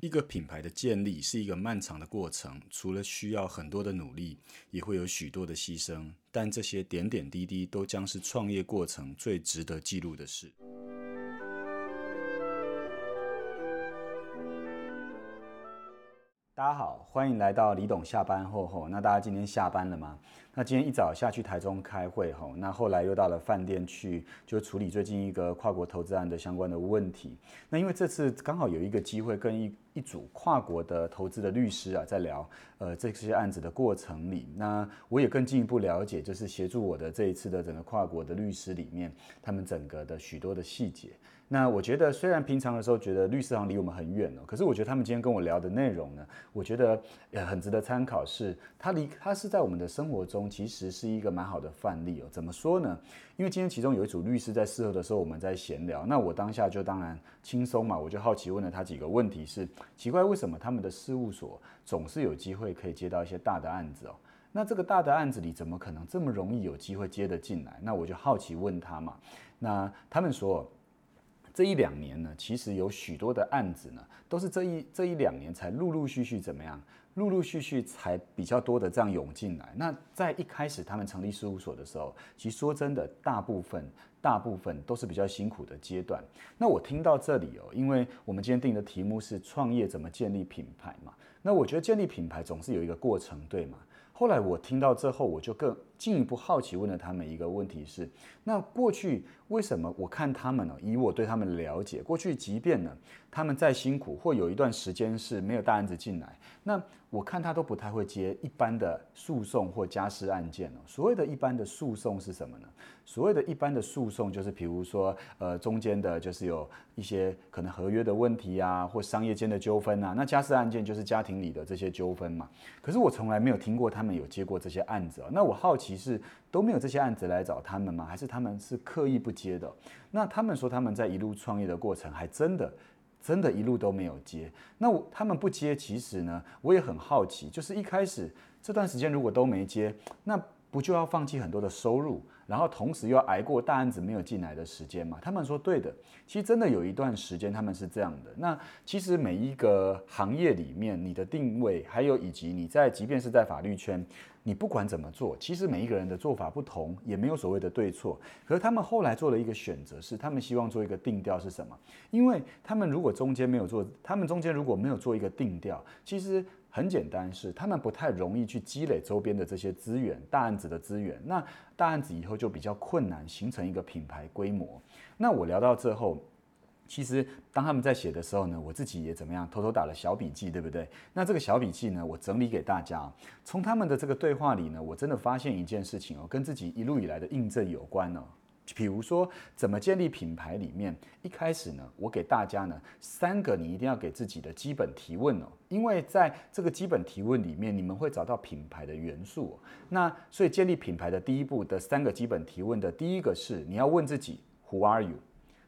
一个品牌的建立是一个漫长的过程，除了需要很多的努力，也会有许多的牺牲。但这些点点滴滴都将是创业过程最值得记录的事。大家好，欢迎来到李董下班后后。那大家今天下班了吗？那今天一早下去台中开会吼，那后来又到了饭店去，就处理最近一个跨国投资案的相关的问题。那因为这次刚好有一个机会，跟一一组跨国的投资的律师啊在聊，呃这些案子的过程里，那我也更进一步了解，就是协助我的这一次的整个跨国的律师里面，他们整个的许多的细节。那我觉得，虽然平常的时候觉得律师行离我们很远哦，可是我觉得他们今天跟我聊的内容呢，我觉得也很值得参考。是他离他是在我们的生活中，其实是一个蛮好的范例哦。怎么说呢？因为今天其中有一组律师在事后的时候，我们在闲聊，那我当下就当然轻松嘛，我就好奇问了他几个问题：是奇怪为什么他们的事务所总是有机会可以接到一些大的案子哦？那这个大的案子里怎么可能这么容易有机会接得进来？那我就好奇问他嘛。那他们说。这一两年呢，其实有许多的案子呢，都是这一这一两年才陆陆续续怎么样，陆陆续续才比较多的这样涌进来。那在一开始他们成立事务所的时候，其实说真的，大部分大部分都是比较辛苦的阶段。那我听到这里哦，因为我们今天定的题目是创业怎么建立品牌嘛，那我觉得建立品牌总是有一个过程，对吗？后来我听到之后，我就更进一步好奇问了他们一个问题：是那过去为什么我看他们呢？以我对他们了解，过去即便呢他们再辛苦，或有一段时间是没有大案子进来，那我看他都不太会接一般的诉讼或家事案件哦。所谓的一般的诉讼是什么呢？所谓的一般的诉讼就是，比如说呃中间的就是有一些可能合约的问题啊，或商业间的纠纷啊。那家事案件就是家庭里的这些纠纷嘛。可是我从来没有听过他们。有接过这些案子，那我好奇是都没有这些案子来找他们吗？还是他们是刻意不接的？那他们说他们在一路创业的过程，还真的真的一路都没有接。那我他们不接，其实呢，我也很好奇，就是一开始这段时间如果都没接，那不就要放弃很多的收入？然后同时又要挨过大案子没有进来的时间吗？他们说对的，其实真的有一段时间他们是这样的。那其实每一个行业里面，你的定位，还有以及你在，即便是在法律圈，你不管怎么做，其实每一个人的做法不同，也没有所谓的对错。可是他们后来做了一个选择，是他们希望做一个定调是什么？因为他们如果中间没有做，他们中间如果没有做一个定调，其实。很简单，是他们不太容易去积累周边的这些资源，大案子的资源。那大案子以后就比较困难形成一个品牌规模。那我聊到最后，其实当他们在写的时候呢，我自己也怎么样，偷偷打了小笔记，对不对？那这个小笔记呢，我整理给大家。从他们的这个对话里呢，我真的发现一件事情哦，跟自己一路以来的印证有关哦。比如说，怎么建立品牌？里面一开始呢，我给大家呢三个你一定要给自己的基本提问哦，因为在这个基本提问里面，你们会找到品牌的元素。那所以建立品牌的第一步的三个基本提问的第一个是你要问自己 Who are you？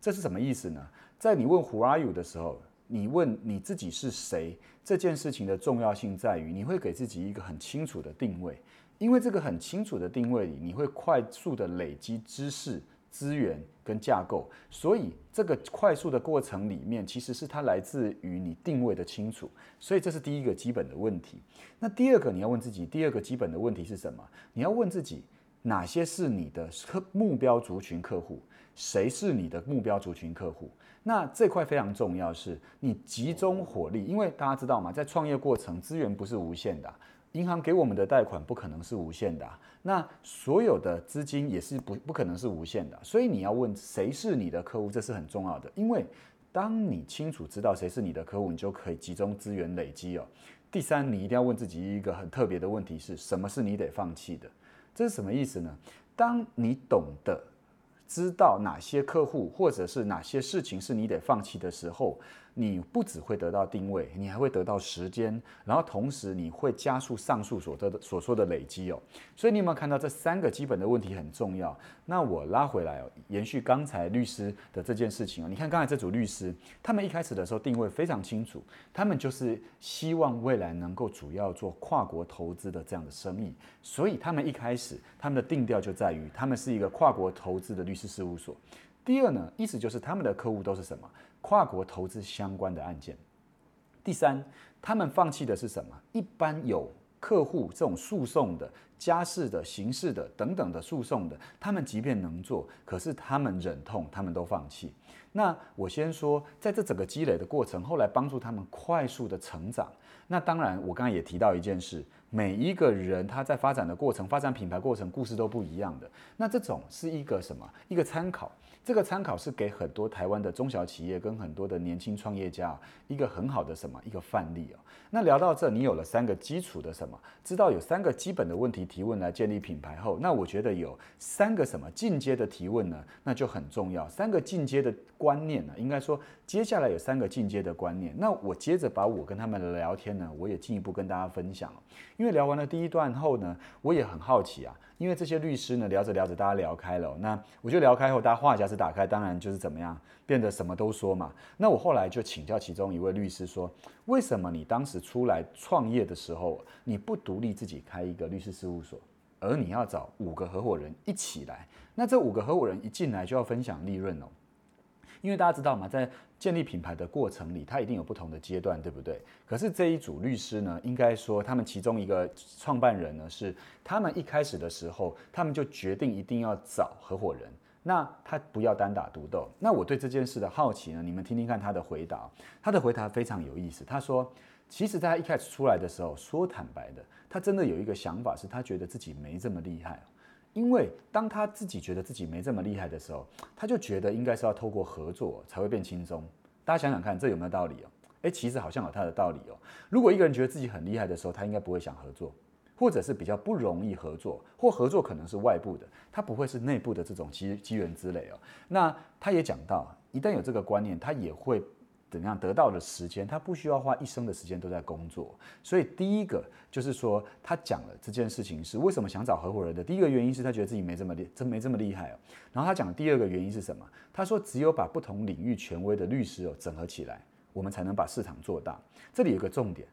这是什么意思呢？在你问 Who are you 的时候，你问你自己是谁？这件事情的重要性在于你会给自己一个很清楚的定位。因为这个很清楚的定位里，你会快速的累积知识、资源跟架构，所以这个快速的过程里面，其实是它来自于你定位的清楚，所以这是第一个基本的问题。那第二个你要问自己，第二个基本的问题是什么？你要问自己，哪些是你的目标族群客户？谁是你的目标族群客户？那这块非常重要，是你集中火力，因为大家知道嘛？在创业过程，资源不是无限的。银行给我们的贷款不可能是无限的，那所有的资金也是不不可能是无限的，所以你要问谁是你的客户，这是很重要的。因为当你清楚知道谁是你的客户，你就可以集中资源累积哦。第三，你一定要问自己一个很特别的问题：是什么是你得放弃的？这是什么意思呢？当你懂得知道哪些客户或者是哪些事情是你得放弃的时候。你不只会得到定位，你还会得到时间，然后同时你会加速上述所得的所说的累积哦。所以你有没有看到这三个基本的问题很重要？那我拉回来哦，延续刚才律师的这件事情哦。你看刚才这组律师，他们一开始的时候定位非常清楚，他们就是希望未来能够主要做跨国投资的这样的生意，所以他们一开始他们的定调就在于他们是一个跨国投资的律师事务所。第二呢，意思就是他们的客户都是什么？跨国投资相关的案件。第三，他们放弃的是什么？一般有客户这种诉讼的、家事的、刑事的等等的诉讼的，他们即便能做，可是他们忍痛，他们都放弃。那我先说，在这整个积累的过程，后来帮助他们快速的成长。那当然，我刚才也提到一件事，每一个人他在发展的过程、发展品牌过程，故事都不一样的。那这种是一个什么？一个参考。这个参考是给很多台湾的中小企业跟很多的年轻创业家一个很好的什么一个范例哦。那聊到这，你有了三个基础的什么，知道有三个基本的问题提问来建立品牌后，那我觉得有三个什么进阶的提问呢？那就很重要。三个进阶的观念呢，应该说接下来有三个进阶的观念。那我接着把我跟他们的聊天呢，我也进一步跟大家分享。因为聊完了第一段后呢，我也很好奇啊。因为这些律师呢，聊着聊着，大家聊开了。那我就聊开后，大家话匣子打开，当然就是怎么样，变得什么都说嘛。那我后来就请教其中一位律师说：“为什么你当时出来创业的时候，你不独立自己开一个律师事务所，而你要找五个合伙人一起来？那这五个合伙人一进来就要分享利润哦。因为大家知道嘛，在建立品牌的过程里，它一定有不同的阶段，对不对？可是这一组律师呢，应该说他们其中一个创办人呢，是他们一开始的时候，他们就决定一定要找合伙人，那他不要单打独斗。那我对这件事的好奇呢，你们听听看他的回答。他的回答非常有意思，他说，其实在他一开始出来的时候，说坦白的，他真的有一个想法，是他觉得自己没这么厉害。因为当他自己觉得自己没这么厉害的时候，他就觉得应该是要透过合作才会变轻松。大家想想看，这有没有道理哦？诶，其实好像有他的道理哦。如果一个人觉得自己很厉害的时候，他应该不会想合作，或者是比较不容易合作，或合作可能是外部的，他不会是内部的这种机机缘之类哦。那他也讲到，一旦有这个观念，他也会。怎样得到的时间，他不需要花一生的时间都在工作。所以第一个就是说，他讲了这件事情是为什么想找合伙人的。第一个原因是他觉得自己没这么厉，真没这么厉害哦。然后他讲第二个原因是什么？他说只有把不同领域权威的律师哦整合起来，我们才能把市场做大。这里有个重点，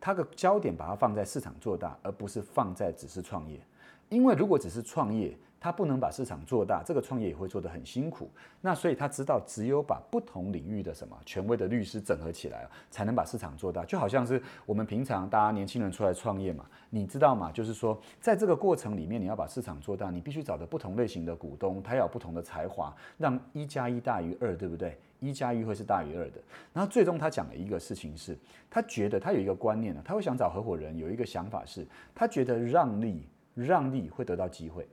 他的焦点把它放在市场做大，而不是放在只是创业。因为如果只是创业，他不能把市场做大，这个创业也会做得很辛苦。那所以他知道，只有把不同领域的什么权威的律师整合起来才能把市场做大。就好像是我们平常大家年轻人出来创业嘛，你知道吗？就是说，在这个过程里面，你要把市场做大，你必须找的不同类型的股东，他要有不同的才华，让一加一大于二，对不对？一加一会是大于二的。然后最终他讲了一个事情是，他觉得他有一个观念呢，他会想找合伙人，有一个想法是，他觉得让利让利会得到机会。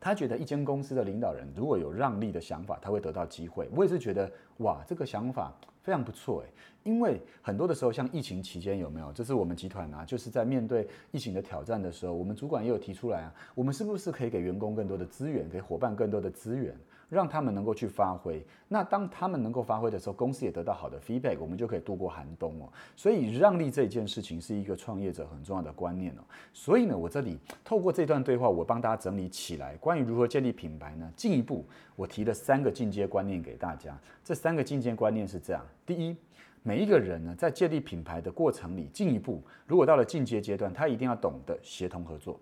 他觉得一间公司的领导人如果有让利的想法，他会得到机会。我也是觉得，哇，这个想法非常不错诶。因为很多的时候，像疫情期间有没有？这是我们集团啊，就是在面对疫情的挑战的时候，我们主管也有提出来啊，我们是不是可以给员工更多的资源，给伙伴更多的资源？让他们能够去发挥，那当他们能够发挥的时候，公司也得到好的 feedback，我们就可以度过寒冬哦。所以让利这件事情是一个创业者很重要的观念哦。所以呢，我这里透过这段对话，我帮大家整理起来关于如何建立品牌呢？进一步，我提了三个进阶观念给大家。这三个进阶观念是这样：第一，每一个人呢，在建立品牌的过程里，进一步如果到了进阶阶段，他一定要懂得协同合作。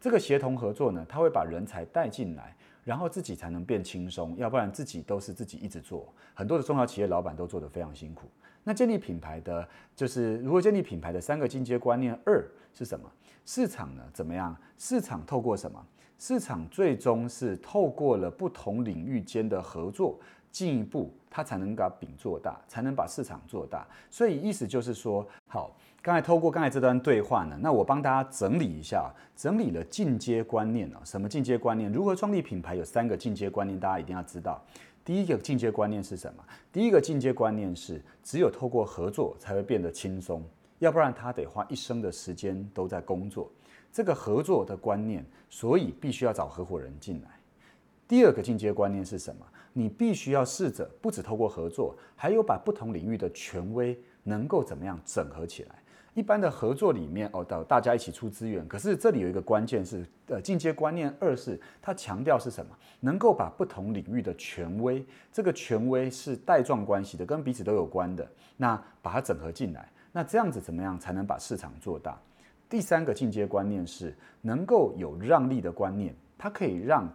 这个协同合作呢，他会把人才带进来。然后自己才能变轻松，要不然自己都是自己一直做。很多的中小企业老板都做得非常辛苦。那建立品牌的就是如何建立品牌的三个进阶观念，二是什么？市场呢？怎么样？市场透过什么？市场最终是透过了不同领域间的合作，进一步它才能把饼做大，才能把市场做大。所以意思就是说，好。刚才透过刚才这段对话呢，那我帮大家整理一下，整理了进阶观念啊。什么进阶观念？如何创立品牌？有三个进阶观念，大家一定要知道。第一个进阶观念是什么？第一个进阶观念是，只有透过合作才会变得轻松，要不然他得花一生的时间都在工作。这个合作的观念，所以必须要找合伙人进来。第二个进阶观念是什么？你必须要试着不只透过合作，还有把不同领域的权威能够怎么样整合起来。一般的合作里面，哦，到大家一起出资源。可是这里有一个关键是，呃，进阶观念二是它强调是什么？能够把不同领域的权威，这个权威是带状关系的，跟彼此都有关的，那把它整合进来。那这样子怎么样才能把市场做大？第三个进阶观念是能够有让利的观念，它可以让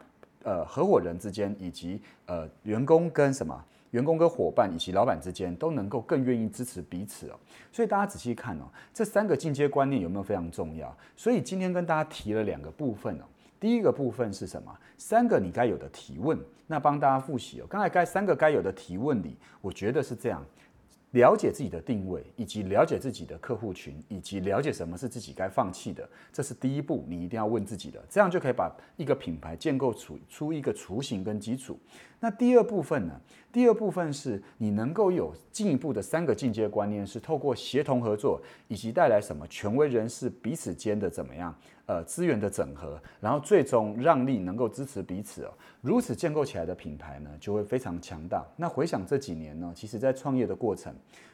呃合伙人之间以及呃员工跟什么员工跟伙伴以及老板之间都能够更愿意支持彼此哦。所以大家仔细看哦，这三个进阶观念有没有非常重要？所以今天跟大家提了两个部分哦。第一个部分是什么？三个你该有的提问。那帮大家复习哦。刚才该三个该有的提问里，我觉得是这样。了解自己的定位，以及了解自己的客户群，以及了解什么是自己该放弃的，这是第一步，你一定要问自己的，这样就可以把一个品牌建构出出一个雏形跟基础。那第二部分呢？第二部分是你能够有进一步的三个进阶观念，是透过协同合作，以及带来什么权威人士彼此间的怎么样？呃，资源的整合，然后最终让利能够支持彼此哦，如此建构起来的品牌呢，就会非常强大。那回想这几年呢，其实在创业的过程，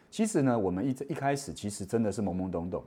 其实呢，我们一一开始其实真的是懵懵懂懂，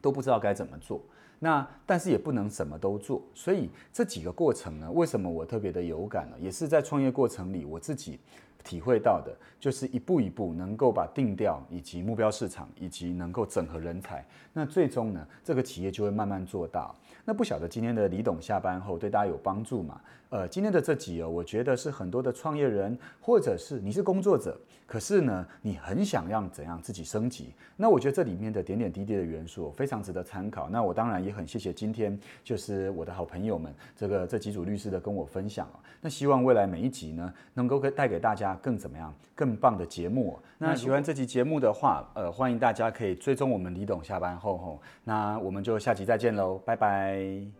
都不知道该怎么做。那但是也不能什么都做，所以这几个过程呢，为什么我特别的有感呢？也是在创业过程里，我自己。体会到的就是一步一步能够把定调以及目标市场以及能够整合人才，那最终呢，这个企业就会慢慢做到。那不晓得今天的李董下班后对大家有帮助吗？呃，今天的这集哦，我觉得是很多的创业人或者是你是工作者，可是呢，你很想让怎样自己升级？那我觉得这里面的点点滴滴的元素非常值得参考。那我当然也很谢谢今天就是我的好朋友们这个这几组律师的跟我分享哦。那希望未来每一集呢，能够带给大家。更怎么样？更棒的节目。那喜欢这集节目的话，呃，欢迎大家可以追踪我们李董下班后吼。那我们就下集再见喽，拜拜。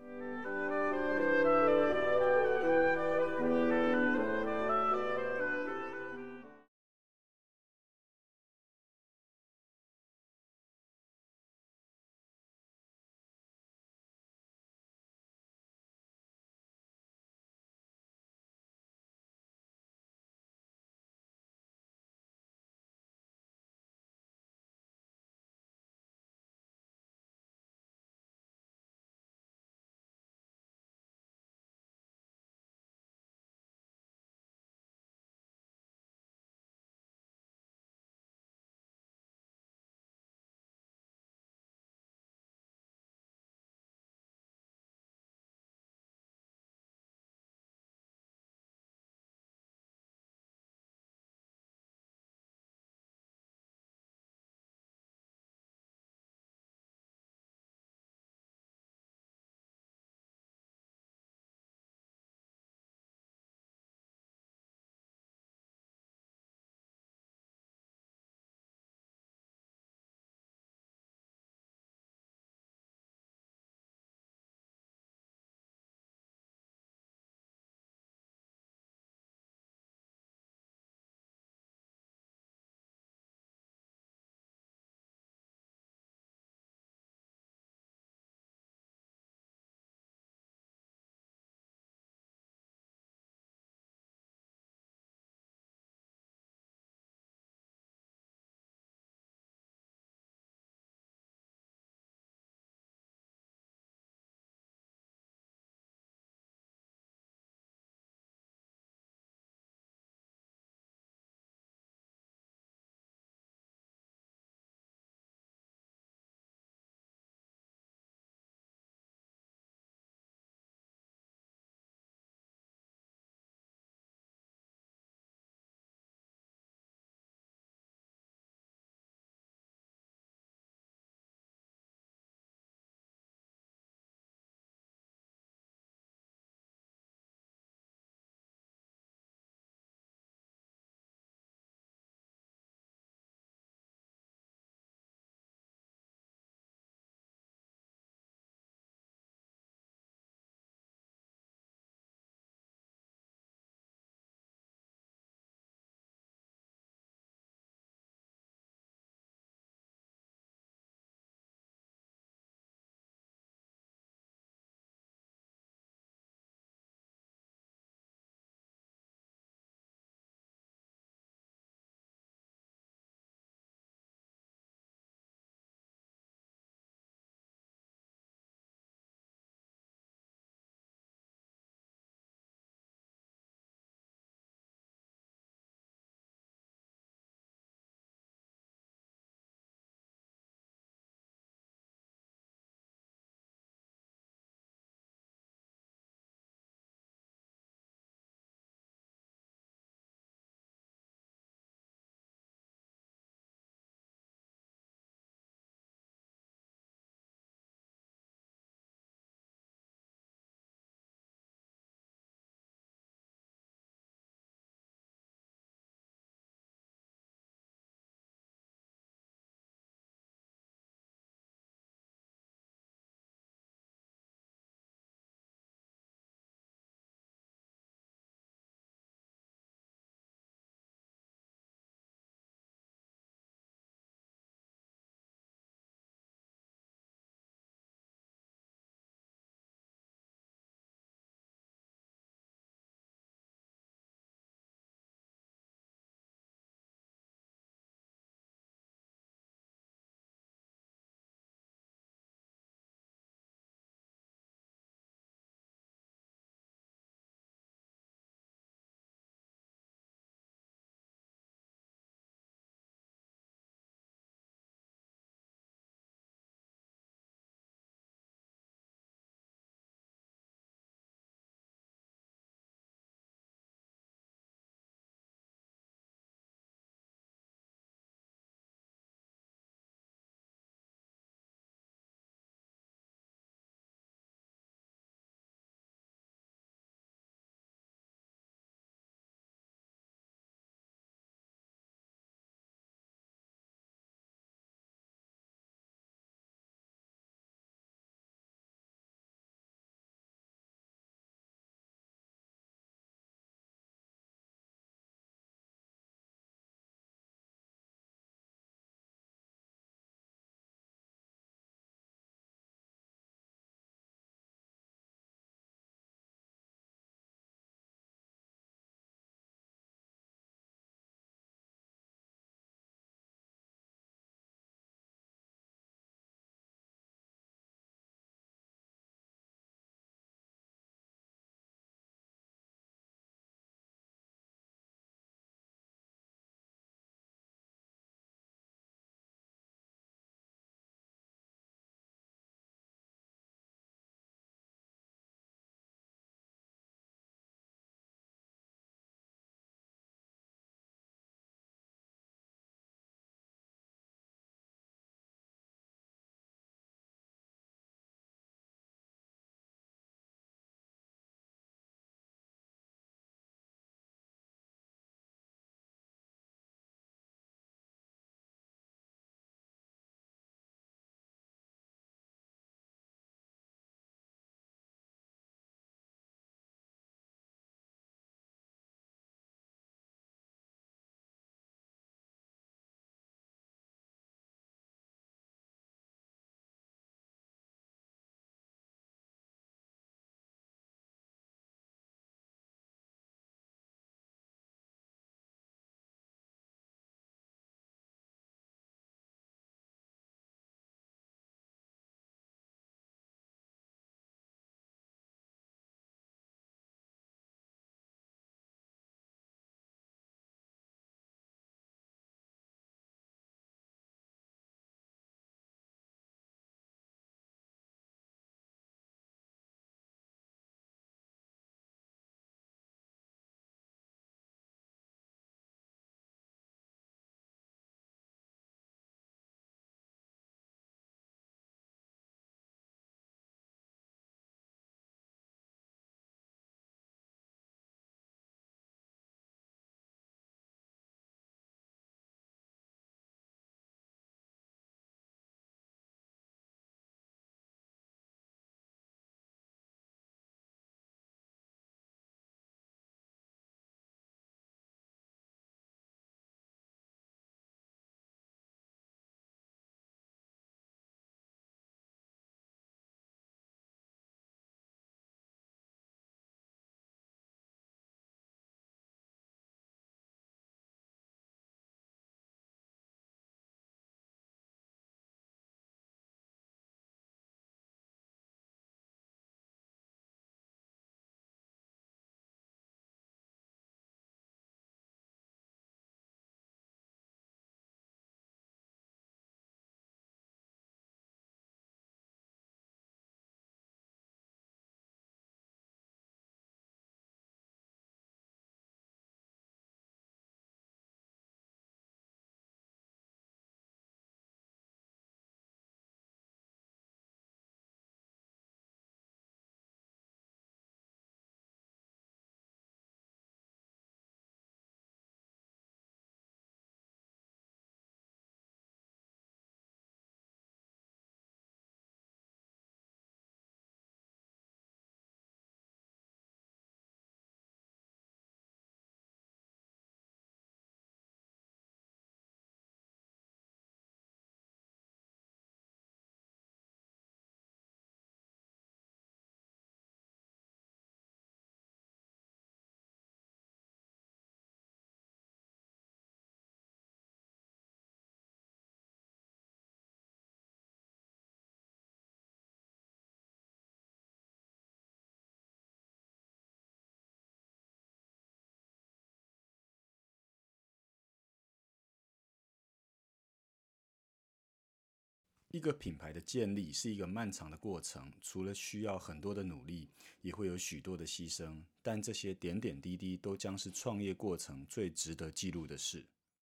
一个品牌的建立是一个漫长的过程，除了需要很多的努力，也会有许多的牺牲。但这些点点滴滴都将是创业过程最值得记录的事。